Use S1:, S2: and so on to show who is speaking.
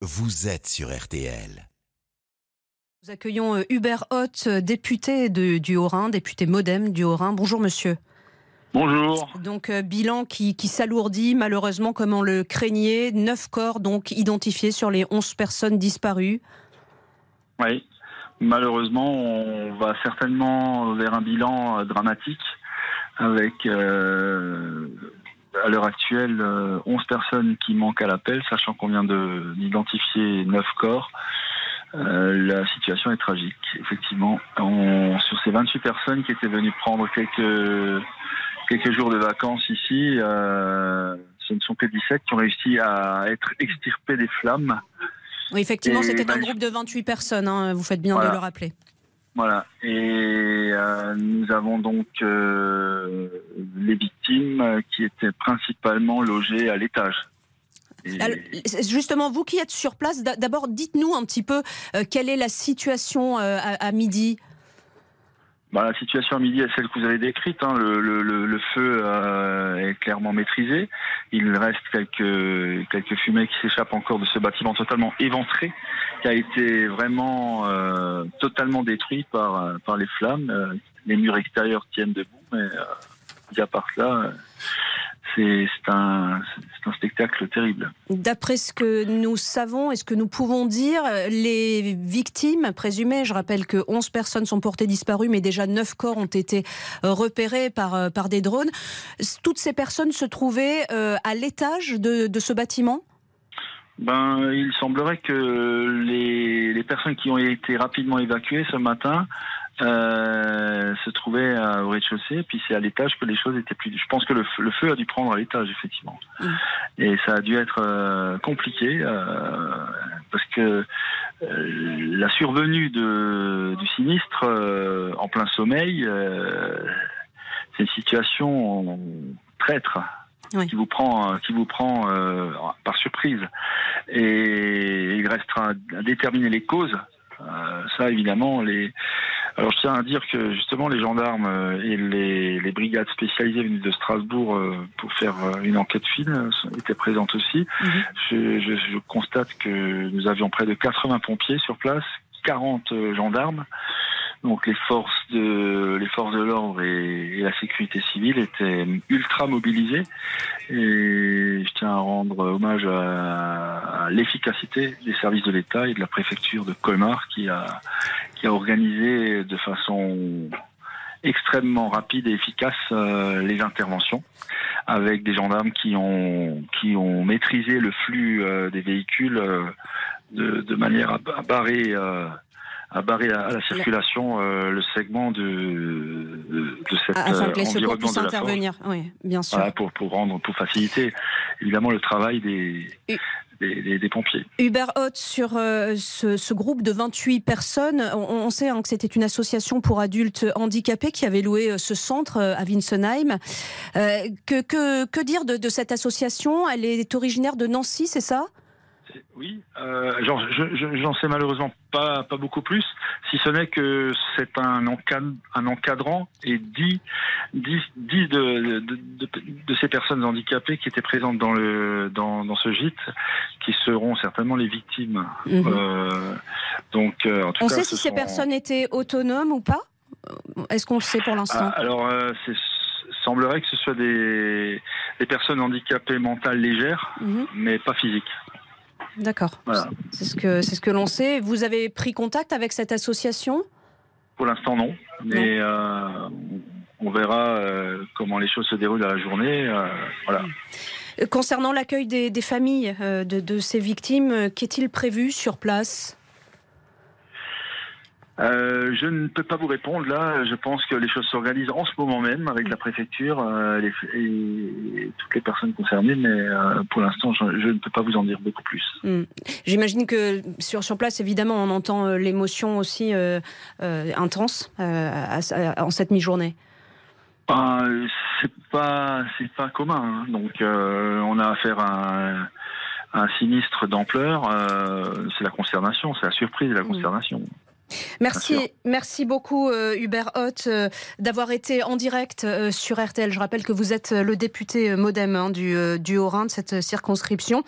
S1: vous êtes sur RTL.
S2: Nous accueillons euh, Hubert Hoth, député de, du Haut-Rhin, député modem du Haut-Rhin. Bonjour monsieur.
S3: Bonjour.
S2: Donc euh, bilan qui, qui s'alourdit malheureusement comme on le craignait. Neuf corps donc identifiés sur les 11 personnes disparues.
S3: Oui, malheureusement on va certainement vers un bilan euh, dramatique avec euh, à l'heure actuelle 11 personnes qui manquent à l'appel, sachant qu'on vient de- d'identifier neuf corps. Euh, la situation est tragique, effectivement. On- sur ces 28 personnes qui étaient venues prendre quelques, quelques jours de vacances ici, euh, ce ne sont que 17 qui ont réussi à être extirpés des flammes.
S2: Oui, effectivement, c'était un groupe de 28 personnes, hein, vous faites bien
S3: Voilà.
S2: de le rappeler.
S3: Voilà. Et euh, nous avons donc euh, les victimes qui étaient principalement logées à l'étage.
S2: Justement, vous qui êtes sur place, d'a- d'abord dites-nous un petit peu euh, quelle est la situation à midi?
S3: Bah, la situation à midi est celle que vous avez décrite. hein. Le, le- le- feu euh, est clairement maîtrisé. Il reste quelques, quelques fumées qui s'échappent encore de ce bâtiment totalement éventré, qui a été vraiment euh, totalement détruit par, par les flammes. Euh, les murs extérieurs tiennent debout, mais euh, à part cela, c'est un, spectacle terrible.
S2: D'après ce que nous savons et ce que nous pouvons dire, les victimes présumées, je rappelle que 11 personnes sont portées disparues, mais déjà 9 corps ont été euh, repérés par, euh, par des drones. Toutes ces personnes se trouvaient euh, à l'étage de, de ce bâtiment?
S3: Ben, il semblerait que les, les personnes qui ont été rapidement évacuées ce matin euh, se trouvaient à- au rez-de-chaussée, puis c'est à l'étage que les choses étaient plus. Je pense que le, feu- le feu a dû prendre à l'étage, effectivement.
S2: Mm.
S3: Et ça a dû être euh, compliqué euh, parce que euh, la survenue de, du sinistre en plein sommeil, c'est une situation traître
S2: Oui.
S3: qui vous prend, qui vous prend euh, par surprise. Et il restera à déterminer les causes. Euh, ça, évidemment, les. Alors, je tiens à dire que justement, les gendarmes euh, et les, les brigades spécialisées venues de Strasbourg euh, pour faire euh, une enquête fine étaient présentes aussi.
S2: Mhm.
S3: Je, je- je constate que nous avions près de 80 pompiers sur place, 40 euh, gendarmes. Donc les forces de les forces de l'ordre et, et la sécurité civile étaient ultra mobilisées et je tiens à rendre hommage à, à l'efficacité des services de l'État et de la préfecture de Colmar qui a qui a organisé de façon extrêmement rapide et efficace euh, les interventions avec des gendarmes qui ont qui ont maîtrisé le flux euh, des véhicules euh, de, de manière à, à barrer euh, à barrer à, à la circulation euh, le segment de de, de cette
S2: afin que les
S3: euh,
S2: secours puissent intervenir. Oui, bien sûr.
S3: Voilà, pour pour rendre pour faciliter évidemment le travail des
S2: Et-
S3: des, pompiers.
S2: Hubert Hoth, sur euh, ce, groupe de 28 personnes, on, sait hein, que c'était une association pour adultes handicapés qui avait loué euh, ce centre euh, à Winsenheim. Que, dire de, cette association? Elle est originaire de Nancy, c'est ça?
S3: Oui, euh, genre, je- je- j'en sais malheureusement pas, pas beaucoup plus, si ce n'est que c'est un, un encadrant et 10, 10, 10 de, de, de- de ces personnes handicapées qui étaient présentes dans, le, dans, dans ce gîte, qui seront certainement les victimes.
S2: Mhm.
S3: Euh, donc, euh, en tout
S2: On
S3: cas,
S2: sait
S3: ce
S2: si ces
S3: sont-
S2: personnes étaient autonomes ou pas? Est-ce qu'on le sait pour
S3: Ah,
S2: l'instant
S3: alors, euh, c'est semblerait que ce soit des, des personnes handicapées mentales légères,
S2: Mhm.
S3: mais pas physiques.
S2: D'accord.
S3: Voilà.
S2: C'est ce que, c'est ce que l'on sait. Vous avez pris contact avec cette association?
S3: Pour l'instant, non. Mais euh, on verra euh, comment les choses se déroulent à la journée. euh, voilà.
S2: Concernant l'accueil des, des familles de, de ces victimes, qu'est-il prévu sur place?
S3: Euh, je ne peux pas vous répondre là. Je pense que les choses s'organisent en ce moment même avec la préfecture euh, les- et, et toutes les personnes concernées. Mais euh, pour l'instant, je, je ne peux pas vous en dire beaucoup plus.
S2: Hmm. J'imagine que sur, sur place, évidemment, on entend l'émotion aussi intense à- à- en cette mi-journée.
S3: Ben, c'est pas c'est pas commun. hein. Donc on a affaire à un, sinistre d'ampleur. euh, c'est la consternation, c'est la surprise et la
S2: Mm.
S3: consternation.
S2: Merci, merci beaucoup euh, Hubert Hoth euh, d'avoir été en direct euh, sur RTL. Je rappelle que vous êtes le député euh, modem hein, du, euh, du Haut-Rhin de cette circonscription.